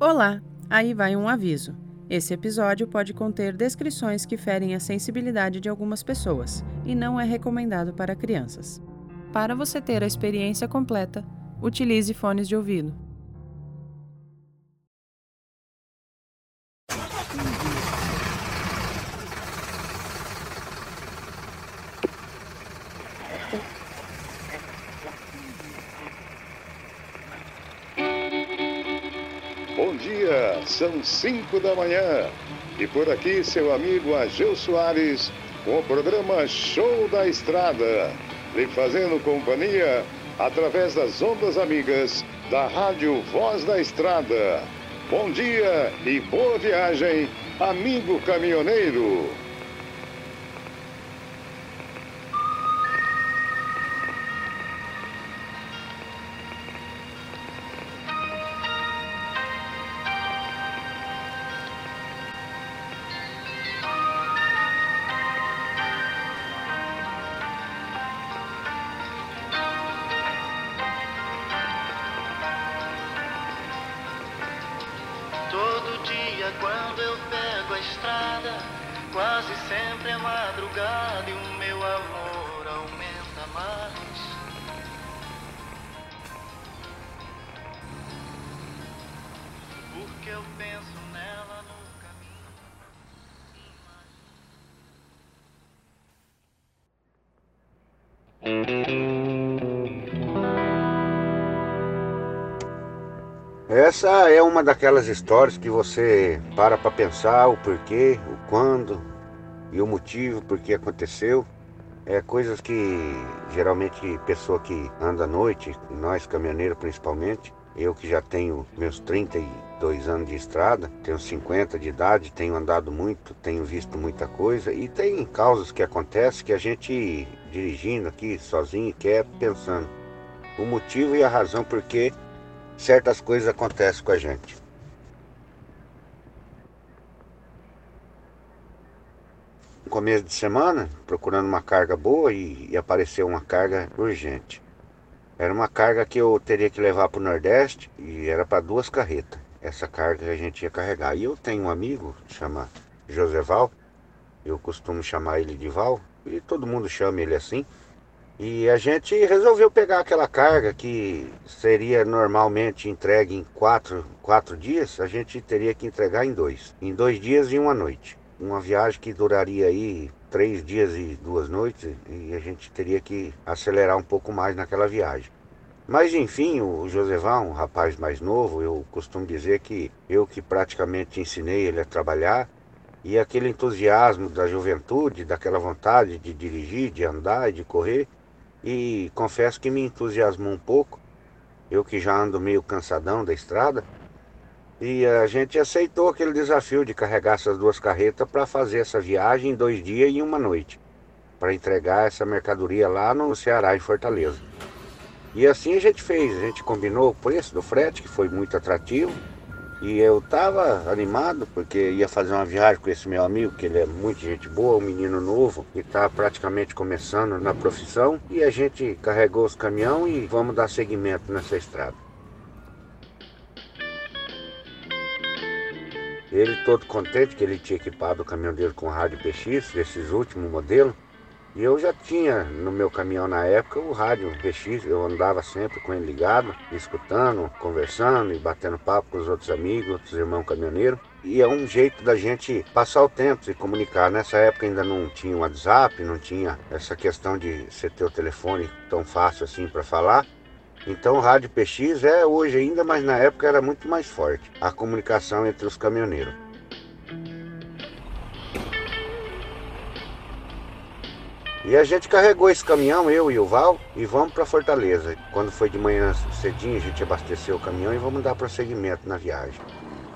Olá, aí vai um aviso. Esse episódio pode conter descrições que ferem a sensibilidade de algumas pessoas e não é recomendado para crianças. Para você ter a experiência completa, utilize fones de ouvido. Dia, são 5 da manhã. E por aqui seu amigo Ageu Soares com o programa Show da Estrada, lhe fazendo companhia através das ondas amigas da Rádio Voz da Estrada. Bom dia e boa viagem, amigo caminhoneiro. Quase sempre é madrugada e o meu amor Essa é uma daquelas histórias que você para para pensar o porquê, o quando e o motivo por que aconteceu. É coisas que geralmente pessoa que anda à noite, nós caminhoneiros principalmente, eu que já tenho meus 32 anos de estrada, tenho 50 de idade, tenho andado muito, tenho visto muita coisa e tem causas que acontecem que a gente dirigindo aqui sozinho quer pensando o motivo e a razão por que certas coisas acontecem com a gente. No começo de semana, procurando uma carga boa e, e apareceu uma carga urgente. Era uma carga que eu teria que levar para o Nordeste e era para duas carretas. Essa carga que a gente ia carregar. E eu tenho um amigo, chama Joseval, eu costumo chamar ele de Val, e todo mundo chama ele assim. E a gente resolveu pegar aquela carga que seria normalmente entregue em quatro, quatro dias, a gente teria que entregar em dois. Em dois dias e uma noite. Uma viagem que duraria aí três dias e duas noites, e a gente teria que acelerar um pouco mais naquela viagem. Mas enfim, o Joseval, um rapaz mais novo, eu costumo dizer que eu que praticamente ensinei ele a trabalhar, e aquele entusiasmo da juventude, daquela vontade de dirigir, de andar e de correr, e confesso que me entusiasmou um pouco, eu que já ando meio cansadão da estrada, e a gente aceitou aquele desafio de carregar essas duas carretas para fazer essa viagem em dois dias e uma noite, para entregar essa mercadoria lá no Ceará, em Fortaleza. E assim a gente fez, a gente combinou o preço do frete, que foi muito atrativo, e eu estava animado porque ia fazer uma viagem com esse meu amigo, que ele é muito gente boa, um menino novo, que está praticamente começando na profissão. E a gente carregou os caminhão e vamos dar seguimento nessa estrada. Ele todo contente que ele tinha equipado o caminhão dele com rádio PX, desses últimos modelos. E eu já tinha no meu caminhão na época o rádio PX, eu andava sempre com ele ligado, escutando, conversando e batendo papo com os outros amigos, outros irmãos caminhoneiros. E é um jeito da gente passar o tempo, se comunicar. Nessa época ainda não tinha WhatsApp, não tinha essa questão de você ter o telefone tão fácil assim para falar. Então o rádio PX é hoje ainda, mas na época era muito mais forte a comunicação entre os caminhoneiros. E a gente carregou esse caminhão, eu e o Val, e vamos para Fortaleza. Quando foi de manhã cedinho, a gente abasteceu o caminhão e vamos dar prosseguimento na viagem.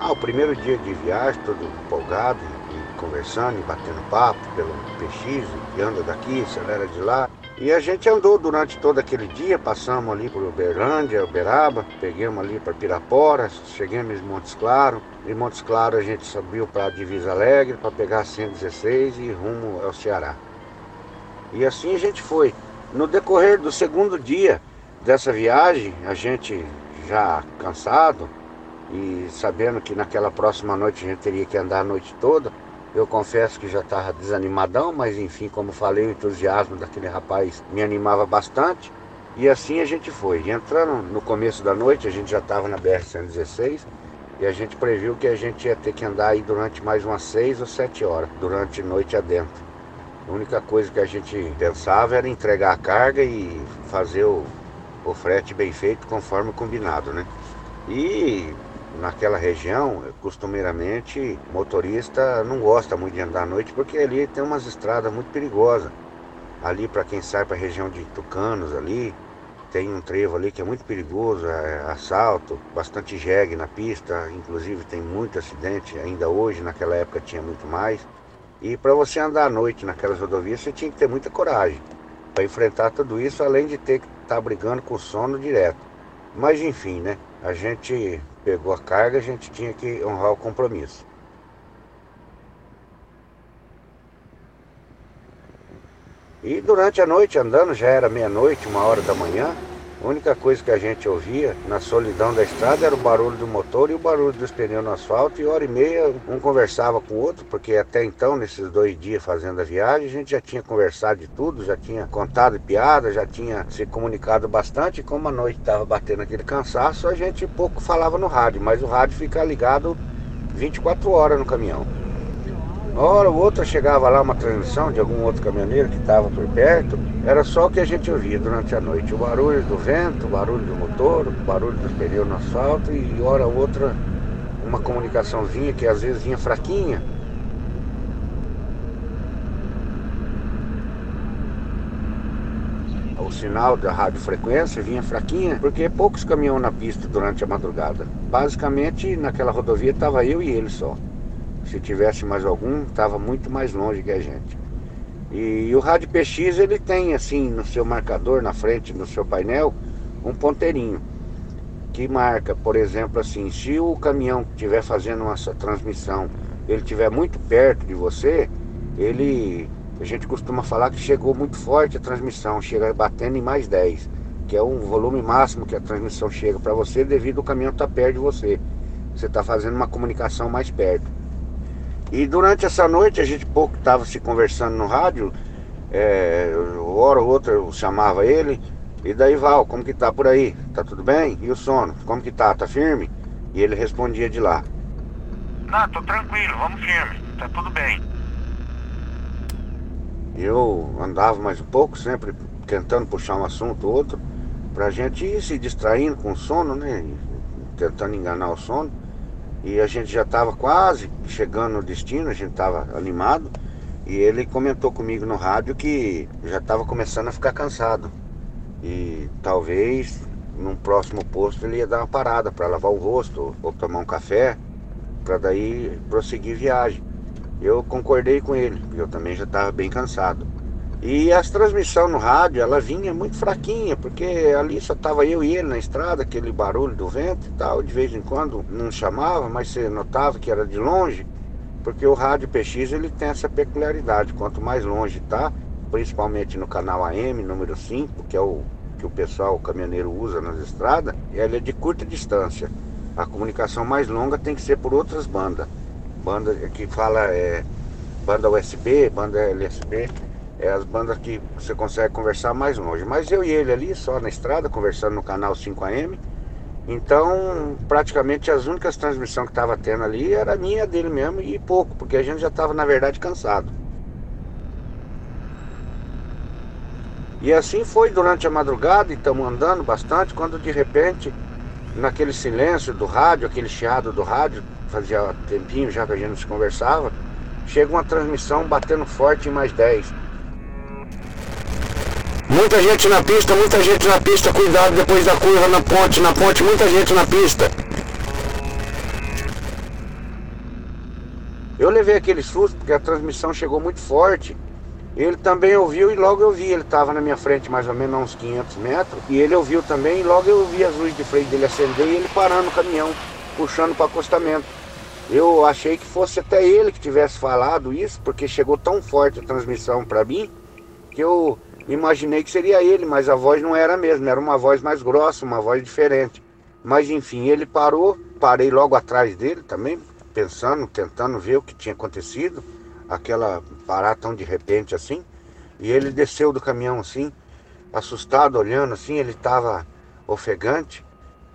Ah, o primeiro dia de viagem, todo empolgado, e conversando, e batendo papo pelo PX, e anda daqui, acelera de lá. E a gente andou durante todo aquele dia, passamos ali por Uberlândia, Uberaba, pegamos ali para Pirapora, chegamos em Montes Claros. Em Montes Claros a gente subiu para Divisa Alegre para pegar a 116 e rumo ao Ceará. E assim a gente foi. No decorrer do segundo dia dessa viagem, a gente já cansado, e sabendo que naquela próxima noite a gente teria que andar a noite toda, eu confesso que já estava desanimadão, mas enfim, como falei, o entusiasmo daquele rapaz me animava bastante. E assim a gente foi. Entrando no começo da noite, a gente já estava na BR-116 e a gente previu que a gente ia ter que andar aí durante mais umas seis ou sete horas, durante noite adentro. A única coisa que a gente pensava era entregar a carga e fazer o, o frete bem feito conforme combinado, né? E naquela região, costumeiramente, motorista não gosta muito de andar à noite porque ali tem umas estradas muito perigosas. Ali para quem sai para a região de Tucanos ali, tem um trevo ali que é muito perigoso, é assalto, bastante jegue na pista, inclusive tem muito acidente ainda hoje, naquela época tinha muito mais. E para você andar à noite naquelas rodovias, você tinha que ter muita coragem para enfrentar tudo isso, além de ter que estar tá brigando com sono direto. Mas enfim, né? A gente pegou a carga, a gente tinha que honrar o compromisso. E durante a noite, andando, já era meia-noite, uma hora da manhã, a única coisa que a gente ouvia na solidão da estrada era o barulho do motor e o barulho dos pneus no asfalto. E hora e meia um conversava com o outro, porque até então, nesses dois dias fazendo a viagem, a gente já tinha conversado de tudo, já tinha contado piada, já tinha se comunicado bastante. Como a noite estava batendo aquele cansaço, a gente pouco falava no rádio, mas o rádio fica ligado 24 horas no caminhão. Hora ou outra chegava lá uma transmissão de algum outro caminhoneiro que estava por perto, era só o que a gente ouvia durante a noite. O barulho do vento, o barulho do motor, o barulho dos pneus no asfalto e hora ou outra uma comunicaçãozinha que às vezes vinha fraquinha. O sinal da radiofrequência vinha fraquinha, porque poucos caminhões na pista durante a madrugada. Basicamente, naquela rodovia estava eu e ele só. Se tivesse mais algum, estava muito mais longe que a gente. E, e o rádio PX ele tem assim no seu marcador na frente, no seu painel, um ponteirinho que marca, por exemplo, assim, se o caminhão que estiver fazendo uma transmissão, ele estiver muito perto de você, ele a gente costuma falar que chegou muito forte a transmissão, chega batendo em mais 10, que é um volume máximo que a transmissão chega para você devido ao caminhão estar tá perto de você. Você está fazendo uma comunicação mais perto. E durante essa noite a gente pouco estava se conversando no rádio, é, hora ou outra eu chamava ele, e daí Val, como que tá por aí? Tá tudo bem? E o sono? Como que tá? Tá firme? E ele respondia de lá. Não, tô tranquilo, vamos firme, tá tudo bem. Eu andava mais um pouco, sempre tentando puxar um assunto ou outro, pra gente ir se distraindo com o sono, né? Tentando enganar o sono. E a gente já estava quase chegando no destino, a gente estava animado. E ele comentou comigo no rádio que já estava começando a ficar cansado. E talvez num próximo posto ele ia dar uma parada para lavar o rosto ou tomar um café, para daí prosseguir viagem. Eu concordei com ele, eu também já estava bem cansado. E as transmissão no rádio, ela vinha muito fraquinha, porque ali só tava eu e ele na estrada, aquele barulho do vento e tal, de vez em quando não chamava, mas você notava que era de longe, porque o rádio PX ele tem essa peculiaridade, quanto mais longe tá, principalmente no canal AM número 5, que é o que o pessoal o caminhoneiro usa nas estradas, ela é de curta distância. A comunicação mais longa tem que ser por outras bandas. Banda que fala é banda USB, banda LSB é as bandas que você consegue conversar mais longe. Mas eu e ele ali, só na estrada, conversando no canal 5AM. Então, praticamente as únicas transmissões que estava tendo ali era a minha dele mesmo e pouco, porque a gente já estava, na verdade, cansado. E assim foi durante a madrugada, e estamos andando bastante, quando de repente, naquele silêncio do rádio, aquele chiado do rádio, fazia tempinho já que a gente não se conversava, chega uma transmissão batendo forte em mais 10. Muita gente na pista, muita gente na pista, cuidado depois da curva na ponte, na ponte, muita gente na pista. Eu levei aquele susto porque a transmissão chegou muito forte. Ele também ouviu e logo eu vi, ele estava na minha frente mais ou menos a uns 500 metros. E ele ouviu também e logo eu vi as luzes de freio dele acender e ele parando o caminhão, puxando para acostamento. Eu achei que fosse até ele que tivesse falado isso, porque chegou tão forte a transmissão para mim, que eu Imaginei que seria ele, mas a voz não era a mesma, era uma voz mais grossa, uma voz diferente. Mas enfim, ele parou parei logo atrás dele também, pensando, tentando ver o que tinha acontecido, aquela parar tão de repente assim. E ele desceu do caminhão assim, assustado, olhando assim, ele estava ofegante.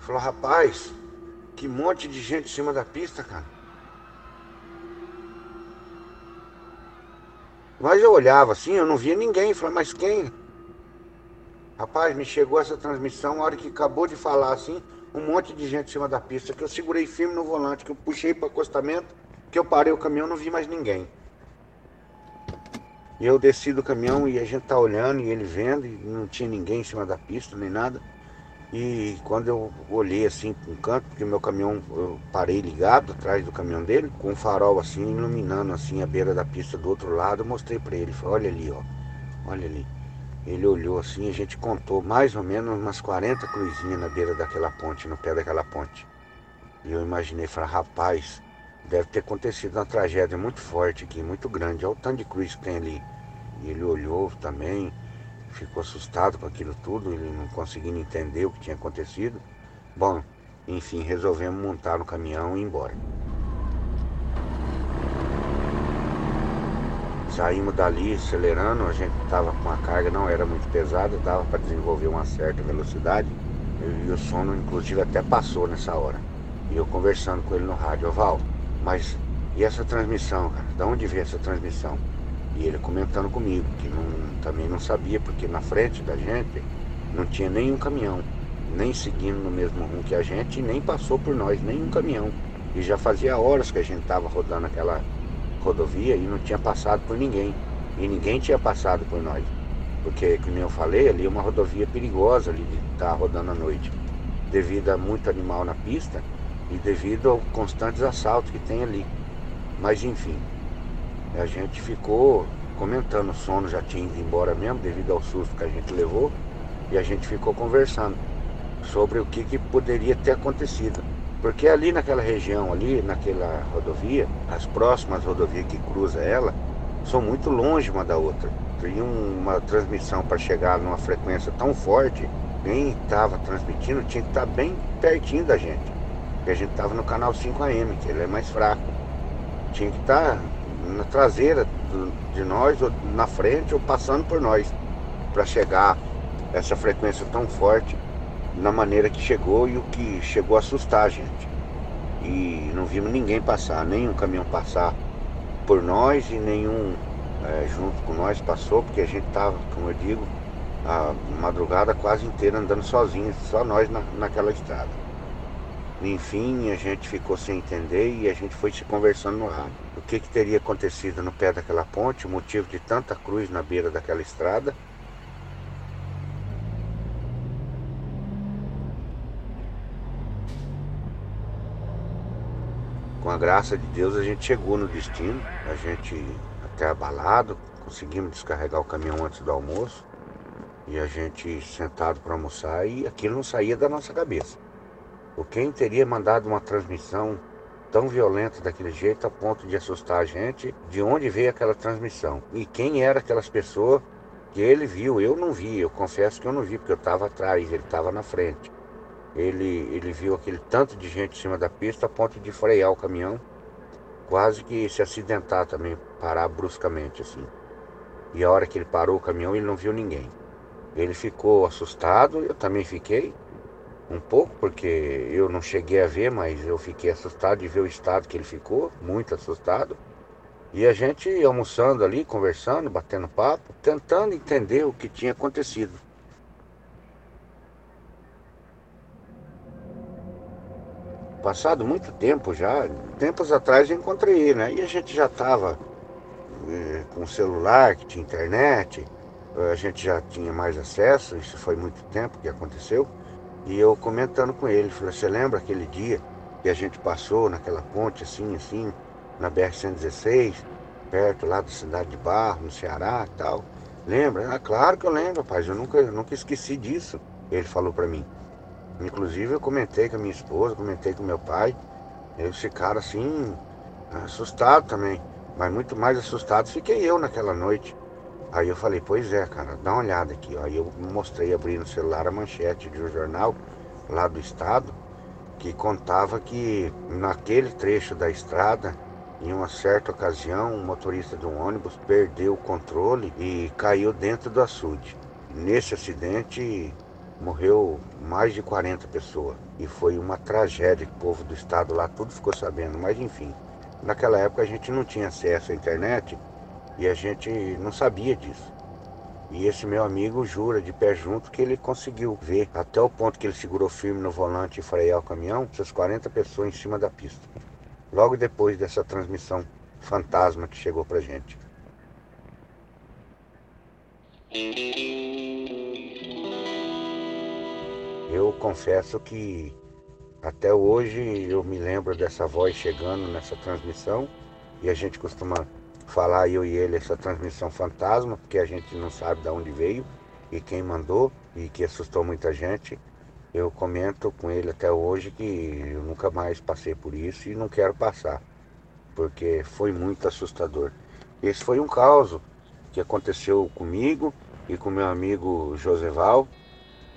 Falou, rapaz, que monte de gente em cima da pista, cara. Mas eu olhava assim, eu não via ninguém. Falei, mas quem? Rapaz, me chegou essa transmissão, a hora que acabou de falar assim, um monte de gente em cima da pista, que eu segurei firme no volante, que eu puxei para o acostamento, que eu parei o caminhão, não vi mais ninguém. E eu desci do caminhão e a gente tá olhando e ele vendo, e não tinha ninguém em cima da pista, nem nada. E quando eu olhei assim para um canto, porque meu caminhão, eu parei ligado atrás do caminhão dele, com um farol assim, iluminando assim a beira da pista do outro lado, eu mostrei para ele, falei, olha ali, ó, olha ali. Ele olhou assim, a gente contou mais ou menos umas 40 cruzinhas na beira daquela ponte, no pé daquela ponte. E eu imaginei, falei, rapaz, deve ter acontecido uma tragédia muito forte aqui, muito grande. Olha o tanto de cruz que tem ali. E ele olhou também, ficou assustado com aquilo tudo, ele não conseguindo entender o que tinha acontecido. Bom, enfim, resolvemos montar no caminhão e ir embora. Saímos dali acelerando, a gente estava com a carga, não era muito pesada, dava para desenvolver uma certa velocidade. E o sono, inclusive, até passou nessa hora. E eu conversando com ele no rádio, Val, mas e essa transmissão, cara? De onde veio essa transmissão? E ele comentando comigo, que não, também não sabia, porque na frente da gente não tinha nenhum caminhão, nem seguindo no mesmo rumo que a gente, nem passou por nós, nenhum caminhão. E já fazia horas que a gente estava rodando aquela rodovia e não tinha passado por ninguém. E ninguém tinha passado por nós. Porque, como eu falei, ali é uma rodovia perigosa ali de estar tá rodando à noite. Devido a muito animal na pista e devido aos constantes assaltos que tem ali. Mas enfim, a gente ficou comentando, o sono já tinha ido embora mesmo, devido ao susto que a gente levou, e a gente ficou conversando sobre o que, que poderia ter acontecido. Porque ali naquela região, ali naquela rodovia, as próximas rodovias que cruzam ela, são muito longe uma da outra. Tem uma transmissão para chegar numa frequência tão forte, quem estava transmitindo tinha que estar tá bem pertinho da gente. Porque a gente estava no canal 5AM, que ele é mais fraco. Tinha que estar tá na traseira de nós, ou na frente, ou passando por nós, para chegar essa frequência tão forte na maneira que chegou e o que chegou a assustar a gente. E não vimos ninguém passar, nenhum caminhão passar por nós e nenhum é, junto com nós passou, porque a gente estava, como eu digo, a madrugada quase inteira andando sozinhos, só nós na, naquela estrada. Enfim, a gente ficou sem entender e a gente foi se conversando no rádio. O que, que teria acontecido no pé daquela ponte, o motivo de tanta cruz na beira daquela estrada. Com a graça de Deus a gente chegou no destino, a gente até abalado, conseguimos descarregar o caminhão antes do almoço e a gente sentado para almoçar e aquilo não saía da nossa cabeça. O quem teria mandado uma transmissão tão violenta daquele jeito a ponto de assustar a gente? De onde veio aquela transmissão? E quem eram aquelas pessoas que ele viu? Eu não vi, eu confesso que eu não vi, porque eu estava atrás, ele estava na frente. Ele, ele viu aquele tanto de gente em cima da pista a ponto de frear o caminhão, quase que se acidentar também, parar bruscamente assim. E a hora que ele parou o caminhão, ele não viu ninguém. Ele ficou assustado, eu também fiquei um pouco, porque eu não cheguei a ver, mas eu fiquei assustado de ver o estado que ele ficou, muito assustado. E a gente almoçando ali, conversando, batendo papo, tentando entender o que tinha acontecido. Passado muito tempo já, tempos atrás eu encontrei ele, né? E a gente já estava eh, com celular, que tinha internet, a gente já tinha mais acesso, isso foi muito tempo que aconteceu. E eu comentando com ele, falei, você lembra aquele dia que a gente passou naquela ponte assim, assim, na BR-116, perto lá da cidade de Barro, no Ceará e tal. Lembra? Ah, claro que eu lembro, rapaz, eu nunca, eu nunca esqueci disso. Ele falou para mim. Inclusive eu comentei com a minha esposa, comentei com meu pai. Eles ficaram assim, assustados também. Mas muito mais assustados fiquei eu naquela noite. Aí eu falei, pois é, cara, dá uma olhada aqui. Aí eu mostrei abrindo o celular a manchete de um jornal lá do estado, que contava que naquele trecho da estrada, em uma certa ocasião, um motorista de um ônibus perdeu o controle e caiu dentro do açude. Nesse acidente morreu mais de 40 pessoas e foi uma tragédia. O povo do estado lá tudo ficou sabendo, mas enfim, naquela época a gente não tinha acesso à internet e a gente não sabia disso. E esse meu amigo jura de pé junto que ele conseguiu ver até o ponto que ele segurou firme no volante e frear o caminhão, essas 40 pessoas em cima da pista. Logo depois dessa transmissão fantasma que chegou pra gente. Eu confesso que até hoje eu me lembro dessa voz chegando nessa transmissão e a gente costuma falar eu e ele essa transmissão fantasma, porque a gente não sabe de onde veio e quem mandou e que assustou muita gente. Eu comento com ele até hoje que eu nunca mais passei por isso e não quero passar, porque foi muito assustador. Esse foi um caos que aconteceu comigo e com meu amigo Joseval,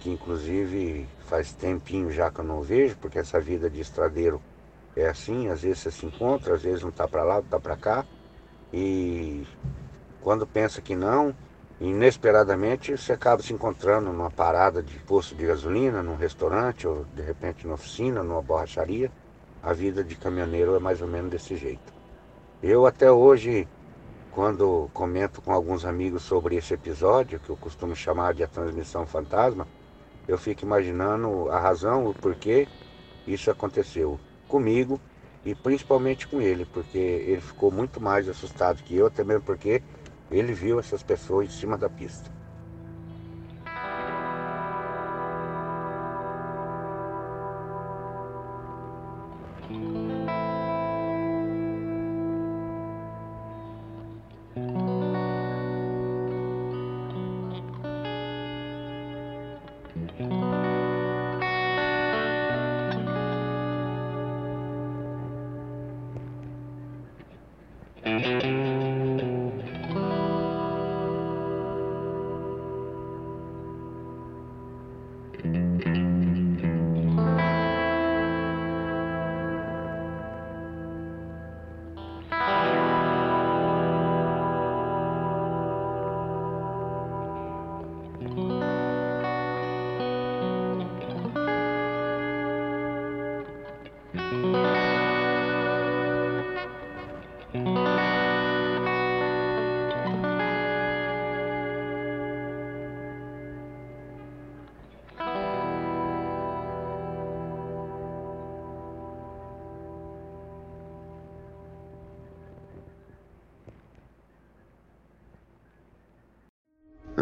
que inclusive faz tempinho já que eu não vejo, porque essa vida de estradeiro é assim, às vezes você se encontra, às vezes não está para lá, está para cá. E quando pensa que não, inesperadamente você acaba se encontrando numa parada de posto de gasolina, num restaurante, ou de repente na oficina, numa borracharia. A vida de caminhoneiro é mais ou menos desse jeito. Eu até hoje, quando comento com alguns amigos sobre esse episódio, que eu costumo chamar de a transmissão fantasma, eu fico imaginando a razão, o porquê isso aconteceu comigo e principalmente com ele, porque ele ficou muito mais assustado que eu, até mesmo porque ele viu essas pessoas em cima da pista.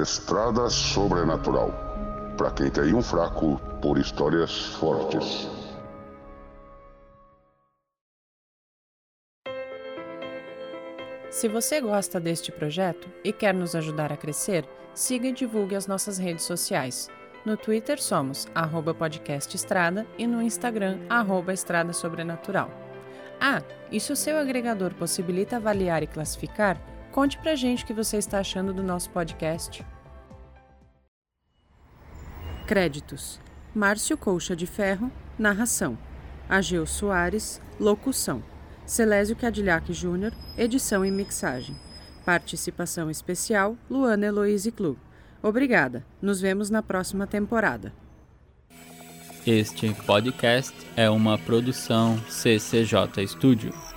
Estrada Sobrenatural. Para quem tem um fraco por histórias fortes. Se você gosta deste projeto e quer nos ajudar a crescer, siga e divulgue as nossas redes sociais. No Twitter somos podcastestrada e no Instagram arroba estrada sobrenatural. Ah, e se o seu agregador possibilita avaliar e classificar, conte pra gente o que você está achando do nosso podcast. Créditos: Márcio Colcha de Ferro, narração. Ageu Soares, locução. Celésio Cadillac Júnior, edição e mixagem. Participação especial, Luana Eloise Club. Obrigada. Nos vemos na próxima temporada. Este podcast é uma produção CCJ Studio.